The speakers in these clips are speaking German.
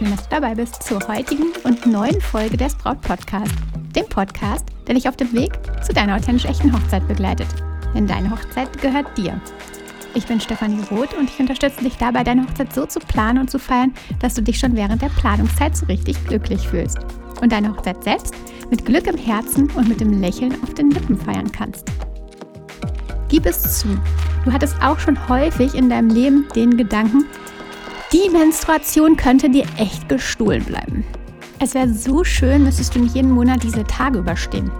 schön, dass du dabei bist zur heutigen und neuen Folge des Braut Podcast. Dem Podcast, der dich auf dem Weg zu deiner authentisch echten Hochzeit begleitet. Denn deine Hochzeit gehört dir. Ich bin Stefanie Roth und ich unterstütze dich dabei, deine Hochzeit so zu planen und zu feiern, dass du dich schon während der Planungszeit so richtig glücklich fühlst. Und deine Hochzeit selbst mit Glück im Herzen und mit dem Lächeln auf den Lippen feiern kannst. Gib es zu. Du hattest auch schon häufig in deinem Leben den Gedanken, die Menstruation könnte dir echt gestohlen bleiben. Es wäre so schön, müsstest du nicht jeden Monat diese Tage überstehen.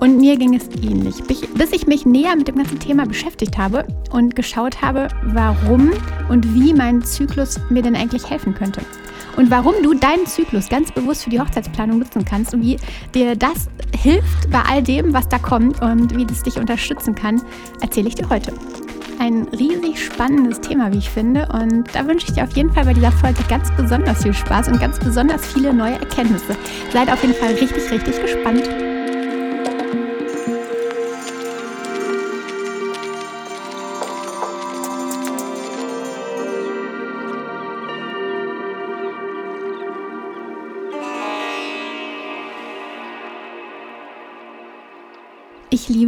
Und mir ging es ähnlich, bis ich mich näher mit dem ganzen Thema beschäftigt habe und geschaut habe, warum und wie mein Zyklus mir denn eigentlich helfen könnte. Und warum du deinen Zyklus ganz bewusst für die Hochzeitsplanung nutzen kannst und wie dir das hilft bei all dem, was da kommt und wie das dich unterstützen kann, erzähle ich dir heute. Ein riesig spannendes Thema, wie ich finde. Und da wünsche ich dir auf jeden Fall bei dieser Folge ganz besonders viel Spaß und ganz besonders viele neue Erkenntnisse. Seid auf jeden Fall richtig, richtig gespannt.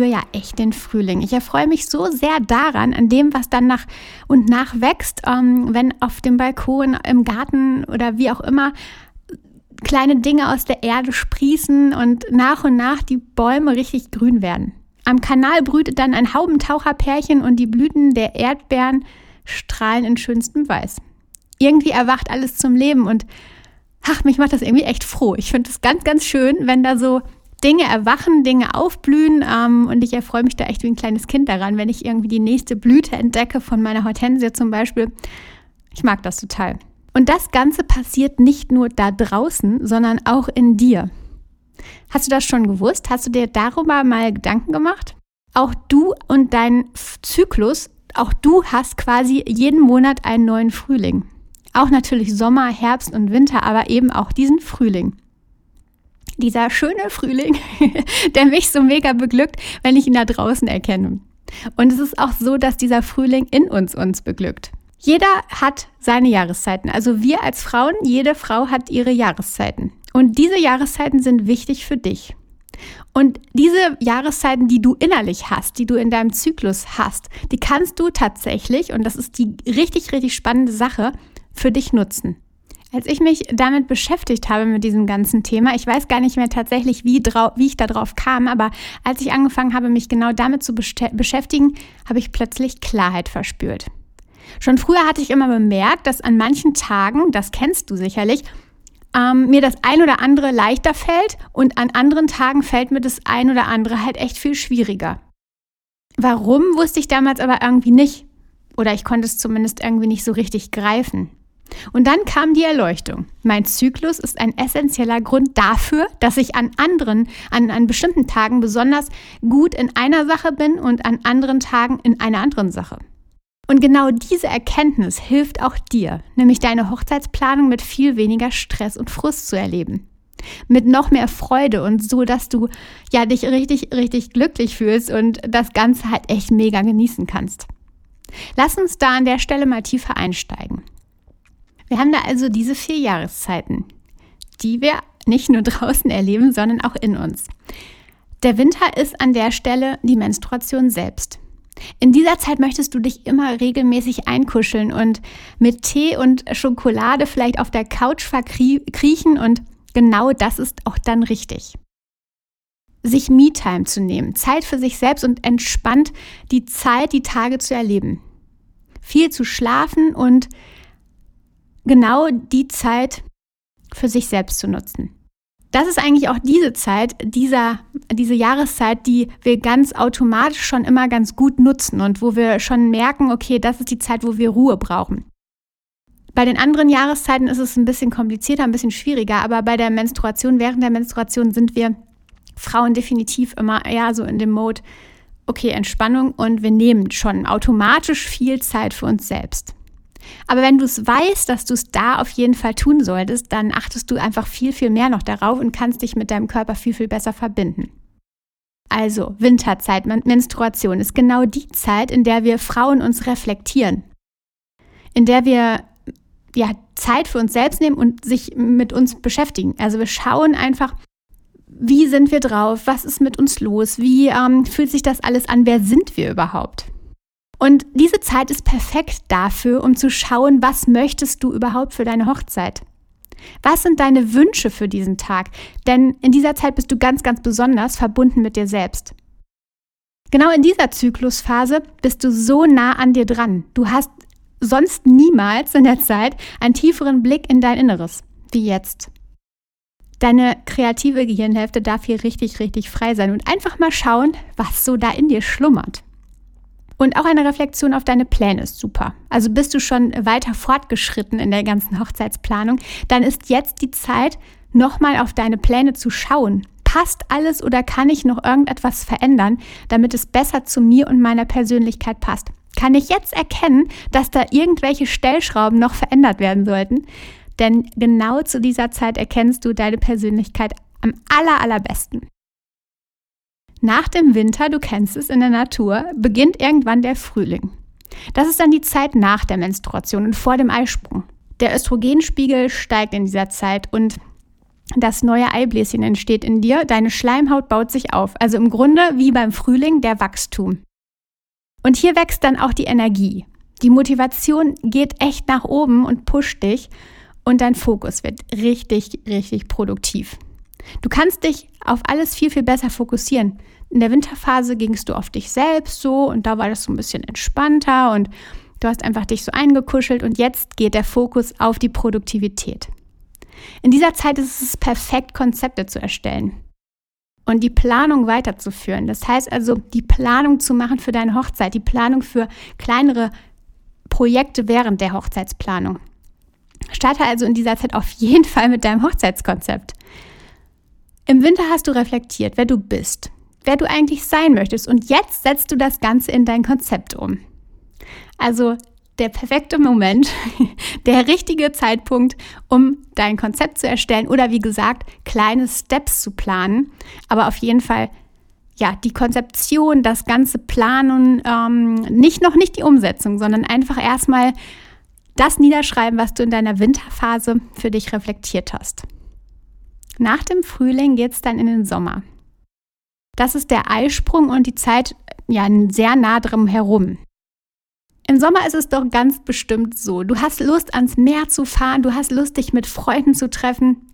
Liebe ja echt den Frühling. Ich erfreue mich so sehr daran, an dem, was dann nach und nach wächst, ähm, wenn auf dem Balkon, im Garten oder wie auch immer kleine Dinge aus der Erde sprießen und nach und nach die Bäume richtig grün werden. Am Kanal brütet dann ein Haubentaucherpärchen und die Blüten der Erdbeeren strahlen in schönstem Weiß. Irgendwie erwacht alles zum Leben und ach, mich macht das irgendwie echt froh. Ich finde es ganz, ganz schön, wenn da so Dinge erwachen, Dinge aufblühen ähm, und ich erfreue mich da echt wie ein kleines Kind daran, wenn ich irgendwie die nächste Blüte entdecke von meiner Hortensie zum Beispiel. Ich mag das total. Und das Ganze passiert nicht nur da draußen, sondern auch in dir. Hast du das schon gewusst? Hast du dir darüber mal Gedanken gemacht? Auch du und dein Zyklus, auch du hast quasi jeden Monat einen neuen Frühling. Auch natürlich Sommer, Herbst und Winter, aber eben auch diesen Frühling dieser schöne Frühling, der mich so mega beglückt, wenn ich ihn da draußen erkenne. Und es ist auch so, dass dieser Frühling in uns uns beglückt. Jeder hat seine Jahreszeiten. Also wir als Frauen, jede Frau hat ihre Jahreszeiten. Und diese Jahreszeiten sind wichtig für dich. Und diese Jahreszeiten, die du innerlich hast, die du in deinem Zyklus hast, die kannst du tatsächlich, und das ist die richtig, richtig spannende Sache, für dich nutzen. Als ich mich damit beschäftigt habe mit diesem ganzen Thema, ich weiß gar nicht mehr tatsächlich, wie, wie ich darauf kam, aber als ich angefangen habe, mich genau damit zu beschäftigen, habe ich plötzlich Klarheit verspürt. Schon früher hatte ich immer bemerkt, dass an manchen Tagen, das kennst du sicherlich, ähm, mir das ein oder andere leichter fällt und an anderen Tagen fällt mir das ein oder andere halt echt viel schwieriger. Warum wusste ich damals aber irgendwie nicht. Oder ich konnte es zumindest irgendwie nicht so richtig greifen. Und dann kam die Erleuchtung. Mein Zyklus ist ein essentieller Grund dafür, dass ich an anderen, an, an bestimmten Tagen besonders gut in einer Sache bin und an anderen Tagen in einer anderen Sache. Und genau diese Erkenntnis hilft auch dir, nämlich deine Hochzeitsplanung mit viel weniger Stress und Frust zu erleben. Mit noch mehr Freude und so, dass du ja dich richtig, richtig glücklich fühlst und das Ganze halt echt mega genießen kannst. Lass uns da an der Stelle mal tiefer einsteigen. Wir haben da also diese vier Jahreszeiten, die wir nicht nur draußen erleben, sondern auch in uns. Der Winter ist an der Stelle die Menstruation selbst. In dieser Zeit möchtest du dich immer regelmäßig einkuscheln und mit Tee und Schokolade vielleicht auf der Couch verkriechen und genau das ist auch dann richtig. Sich Me-Time zu nehmen, Zeit für sich selbst und entspannt die Zeit, die Tage zu erleben. Viel zu schlafen und genau die Zeit für sich selbst zu nutzen. Das ist eigentlich auch diese Zeit, dieser, diese Jahreszeit, die wir ganz automatisch schon immer ganz gut nutzen und wo wir schon merken, okay, das ist die Zeit, wo wir Ruhe brauchen. Bei den anderen Jahreszeiten ist es ein bisschen komplizierter, ein bisschen schwieriger, aber bei der Menstruation, während der Menstruation sind wir Frauen definitiv immer eher so in dem Mode, okay, Entspannung und wir nehmen schon automatisch viel Zeit für uns selbst. Aber wenn du es weißt, dass du es da auf jeden Fall tun solltest, dann achtest du einfach viel, viel mehr noch darauf und kannst dich mit deinem Körper viel, viel besser verbinden. Also Winterzeit, Menstruation ist genau die Zeit, in der wir Frauen uns reflektieren, in der wir ja Zeit für uns selbst nehmen und sich mit uns beschäftigen. Also wir schauen einfach, wie sind wir drauf, was ist mit uns los, wie ähm, fühlt sich das alles an, wer sind wir überhaupt. Und diese Zeit ist perfekt dafür, um zu schauen, was möchtest du überhaupt für deine Hochzeit. Was sind deine Wünsche für diesen Tag? Denn in dieser Zeit bist du ganz, ganz besonders verbunden mit dir selbst. Genau in dieser Zyklusphase bist du so nah an dir dran. Du hast sonst niemals in der Zeit einen tieferen Blick in dein Inneres wie jetzt. Deine kreative Gehirnhälfte darf hier richtig, richtig frei sein und einfach mal schauen, was so da in dir schlummert. Und auch eine Reflexion auf deine Pläne ist super. Also bist du schon weiter fortgeschritten in der ganzen Hochzeitsplanung, dann ist jetzt die Zeit, nochmal auf deine Pläne zu schauen. Passt alles oder kann ich noch irgendetwas verändern, damit es besser zu mir und meiner Persönlichkeit passt? Kann ich jetzt erkennen, dass da irgendwelche Stellschrauben noch verändert werden sollten? Denn genau zu dieser Zeit erkennst du deine Persönlichkeit am aller, allerbesten. Nach dem Winter, du kennst es in der Natur, beginnt irgendwann der Frühling. Das ist dann die Zeit nach der Menstruation und vor dem Eisprung. Der Östrogenspiegel steigt in dieser Zeit und das neue Eibläschen entsteht in dir, deine Schleimhaut baut sich auf. Also im Grunde wie beim Frühling der Wachstum. Und hier wächst dann auch die Energie. Die Motivation geht echt nach oben und pusht dich und dein Fokus wird richtig, richtig produktiv. Du kannst dich auf alles viel, viel besser fokussieren. In der Winterphase gingst du auf dich selbst so und da war das so ein bisschen entspannter und du hast einfach dich so eingekuschelt und jetzt geht der Fokus auf die Produktivität. In dieser Zeit ist es perfekt, Konzepte zu erstellen und die Planung weiterzuführen. Das heißt also, die Planung zu machen für deine Hochzeit, die Planung für kleinere Projekte während der Hochzeitsplanung. Starte also in dieser Zeit auf jeden Fall mit deinem Hochzeitskonzept. Im Winter hast du reflektiert, wer du bist, wer du eigentlich sein möchtest und jetzt setzt du das Ganze in dein Konzept um. Also der perfekte Moment, der richtige Zeitpunkt, um dein Konzept zu erstellen oder wie gesagt, kleine Steps zu planen, aber auf jeden Fall ja, die Konzeption, das ganze Planen, ähm, nicht noch nicht die Umsetzung, sondern einfach erstmal das niederschreiben, was du in deiner Winterphase für dich reflektiert hast. Nach dem Frühling geht es dann in den Sommer. Das ist der Eisprung und die Zeit ja sehr nah drum herum. Im Sommer ist es doch ganz bestimmt so. Du hast Lust, ans Meer zu fahren, du hast Lust, dich mit Freunden zu treffen.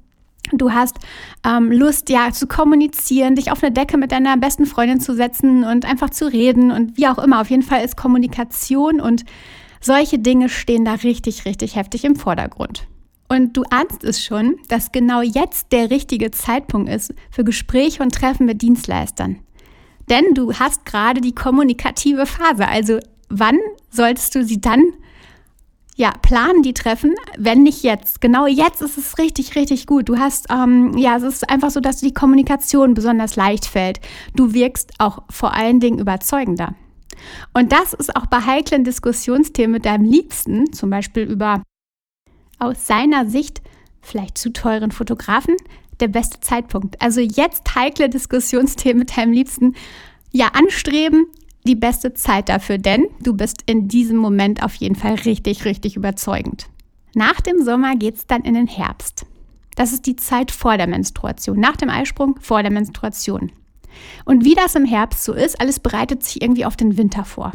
Du hast ähm, Lust, ja, zu kommunizieren, dich auf eine Decke mit deiner besten Freundin zu setzen und einfach zu reden und wie auch immer. Auf jeden Fall ist Kommunikation und solche Dinge stehen da richtig, richtig heftig im Vordergrund. Und du ahnst es schon, dass genau jetzt der richtige Zeitpunkt ist für Gespräche und Treffen mit Dienstleistern. Denn du hast gerade die kommunikative Phase. Also wann solltest du sie dann ja, planen die Treffen, wenn nicht jetzt. Genau jetzt ist es richtig, richtig gut. Du hast, ähm, ja, es ist einfach so, dass die Kommunikation besonders leicht fällt. Du wirkst auch vor allen Dingen überzeugender. Und das ist auch bei heiklen Diskussionsthemen mit deinem Liebsten, zum Beispiel über aus seiner Sicht vielleicht zu teuren Fotografen der beste Zeitpunkt. Also jetzt heikle Diskussionsthemen mit deinem Liebsten ja anstreben, die beste Zeit dafür, denn du bist in diesem Moment auf jeden Fall richtig, richtig überzeugend. Nach dem Sommer geht es dann in den Herbst. Das ist die Zeit vor der Menstruation, nach dem Eisprung vor der Menstruation. Und wie das im Herbst so ist, alles bereitet sich irgendwie auf den Winter vor.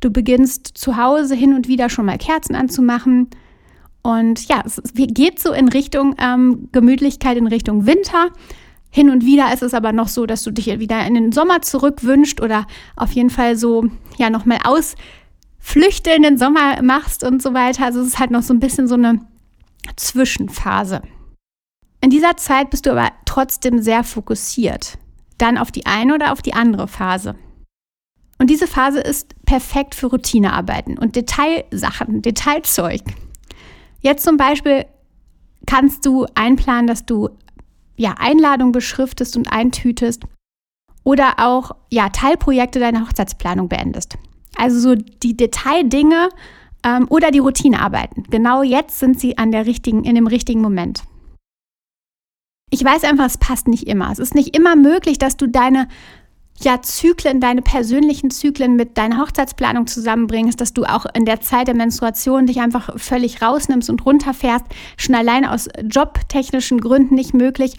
Du beginnst zu Hause hin und wieder schon mal Kerzen anzumachen, und ja, es geht so in Richtung ähm, Gemütlichkeit, in Richtung Winter. Hin und wieder ist es aber noch so, dass du dich wieder in den Sommer zurückwünscht oder auf jeden Fall so, ja, nochmal ausflüchte in den Sommer machst und so weiter. Also es ist halt noch so ein bisschen so eine Zwischenphase. In dieser Zeit bist du aber trotzdem sehr fokussiert. Dann auf die eine oder auf die andere Phase. Und diese Phase ist perfekt für Routinearbeiten und Detailsachen, Detailzeug. Jetzt zum Beispiel kannst du einplanen, dass du ja, Einladungen beschriftest und eintütest oder auch ja, Teilprojekte deiner Hochzeitsplanung beendest. Also so die Detaildinge ähm, oder die Routinearbeiten. Genau jetzt sind sie an der richtigen, in dem richtigen Moment. Ich weiß einfach, es passt nicht immer. Es ist nicht immer möglich, dass du deine ja, Zyklen, deine persönlichen Zyklen mit deiner Hochzeitsplanung zusammenbringst, dass du auch in der Zeit der Menstruation dich einfach völlig rausnimmst und runterfährst, schon alleine aus jobtechnischen Gründen nicht möglich.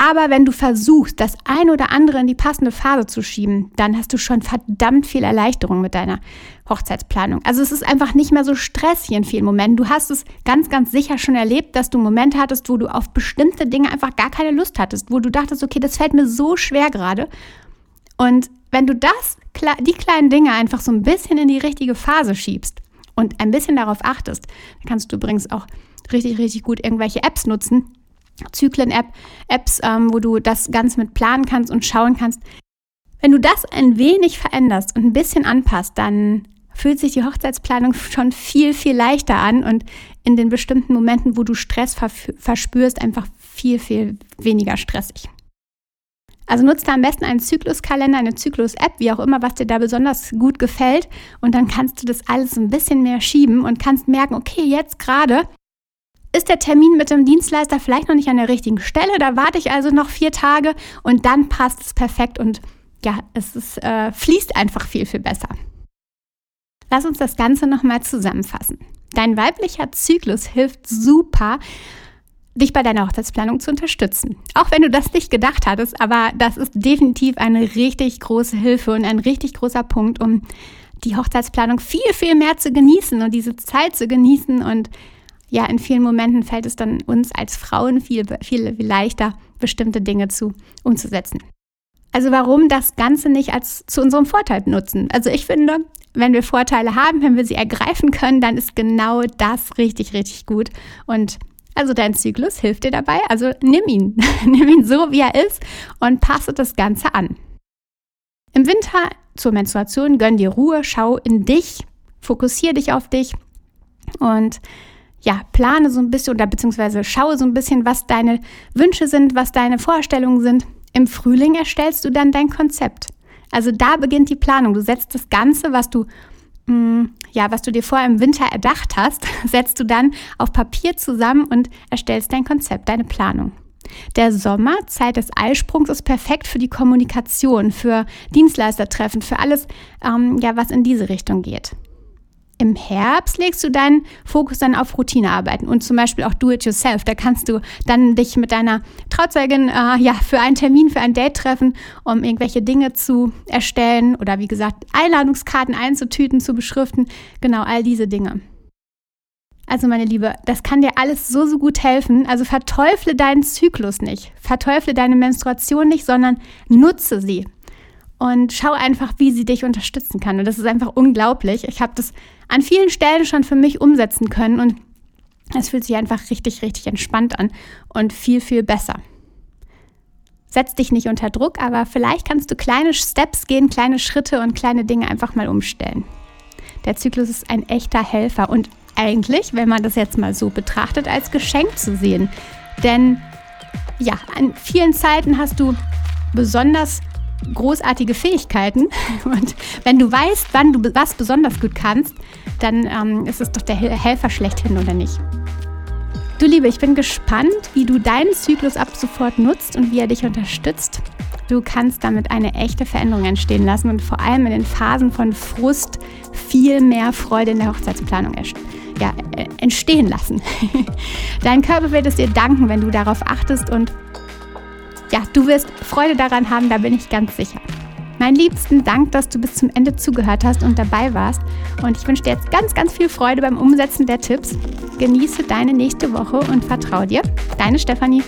Aber wenn du versuchst, das ein oder andere in die passende Phase zu schieben, dann hast du schon verdammt viel Erleichterung mit deiner Hochzeitsplanung. Also es ist einfach nicht mehr so stressig in vielen Momenten. Du hast es ganz, ganz sicher schon erlebt, dass du Momente hattest, wo du auf bestimmte Dinge einfach gar keine Lust hattest, wo du dachtest, okay, das fällt mir so schwer gerade. Und wenn du das, die kleinen Dinge einfach so ein bisschen in die richtige Phase schiebst und ein bisschen darauf achtest, dann kannst du übrigens auch richtig, richtig gut irgendwelche Apps nutzen, Zyklen-App, Apps, ähm, wo du das Ganze mit planen kannst und schauen kannst. Wenn du das ein wenig veränderst und ein bisschen anpasst, dann fühlt sich die Hochzeitsplanung schon viel, viel leichter an und in den bestimmten Momenten, wo du Stress verspürst, einfach viel, viel weniger stressig. Also nutzt da am besten einen Zykluskalender, eine Zyklus-App, wie auch immer, was dir da besonders gut gefällt. Und dann kannst du das alles ein bisschen mehr schieben und kannst merken, okay, jetzt gerade ist der Termin mit dem Dienstleister vielleicht noch nicht an der richtigen Stelle. Da warte ich also noch vier Tage und dann passt es perfekt und ja, es ist, äh, fließt einfach viel, viel besser. Lass uns das Ganze nochmal zusammenfassen. Dein weiblicher Zyklus hilft super, dich bei deiner Hochzeitsplanung zu unterstützen. Auch wenn du das nicht gedacht hattest, aber das ist definitiv eine richtig große Hilfe und ein richtig großer Punkt, um die Hochzeitsplanung viel, viel mehr zu genießen und diese Zeit zu genießen. Und ja, in vielen Momenten fällt es dann uns als Frauen viel, viel leichter, bestimmte Dinge zu umzusetzen. Also warum das Ganze nicht als zu unserem Vorteil nutzen? Also ich finde, wenn wir Vorteile haben, wenn wir sie ergreifen können, dann ist genau das richtig, richtig gut. Und also dein Zyklus hilft dir dabei. Also nimm ihn. nimm ihn so, wie er ist und passe das Ganze an. Im Winter zur Menstruation gönn dir Ruhe, schau in dich, fokussiere dich auf dich und ja, plane so ein bisschen oder beziehungsweise schaue so ein bisschen, was deine Wünsche sind, was deine Vorstellungen sind. Im Frühling erstellst du dann dein Konzept. Also da beginnt die Planung. Du setzt das Ganze, was du Mm, ja, was du dir vorher im Winter erdacht hast, setzt du dann auf Papier zusammen und erstellst dein Konzept, deine Planung. Der Sommer, Zeit des Eisprungs, ist perfekt für die Kommunikation, für Dienstleistertreffen, für alles, ähm, ja, was in diese Richtung geht. Im Herbst legst du deinen Fokus dann auf Routinearbeiten und zum Beispiel auch Do-it-yourself. Da kannst du dann dich mit deiner Trauzeugin äh, ja, für einen Termin, für ein Date treffen, um irgendwelche Dinge zu erstellen oder wie gesagt Einladungskarten einzutüten, zu beschriften. Genau, all diese Dinge. Also meine Liebe, das kann dir alles so, so gut helfen. Also verteufle deinen Zyklus nicht, verteufle deine Menstruation nicht, sondern nutze sie und schau einfach, wie sie dich unterstützen kann. Und das ist einfach unglaublich. Ich habe das an vielen Stellen schon für mich umsetzen können und es fühlt sich einfach richtig, richtig entspannt an und viel, viel besser. Setz dich nicht unter Druck, aber vielleicht kannst du kleine Steps gehen, kleine Schritte und kleine Dinge einfach mal umstellen. Der Zyklus ist ein echter Helfer und eigentlich, wenn man das jetzt mal so betrachtet, als Geschenk zu sehen. Denn ja, an vielen Zeiten hast du besonders großartige Fähigkeiten. Und wenn du weißt, wann du was besonders gut kannst, dann ähm, ist es doch der Helfer schlechthin oder nicht. Du Liebe, ich bin gespannt, wie du deinen Zyklus ab sofort nutzt und wie er dich unterstützt. Du kannst damit eine echte Veränderung entstehen lassen und vor allem in den Phasen von Frust viel mehr Freude in der Hochzeitsplanung ja, äh, entstehen lassen. Dein Körper wird es dir danken, wenn du darauf achtest und ja, du wirst Freude daran haben, da bin ich ganz sicher. Mein liebsten Dank, dass du bis zum Ende zugehört hast und dabei warst. Und ich wünsche dir jetzt ganz, ganz viel Freude beim Umsetzen der Tipps. Genieße deine nächste Woche und vertraue dir. Deine Stefanie.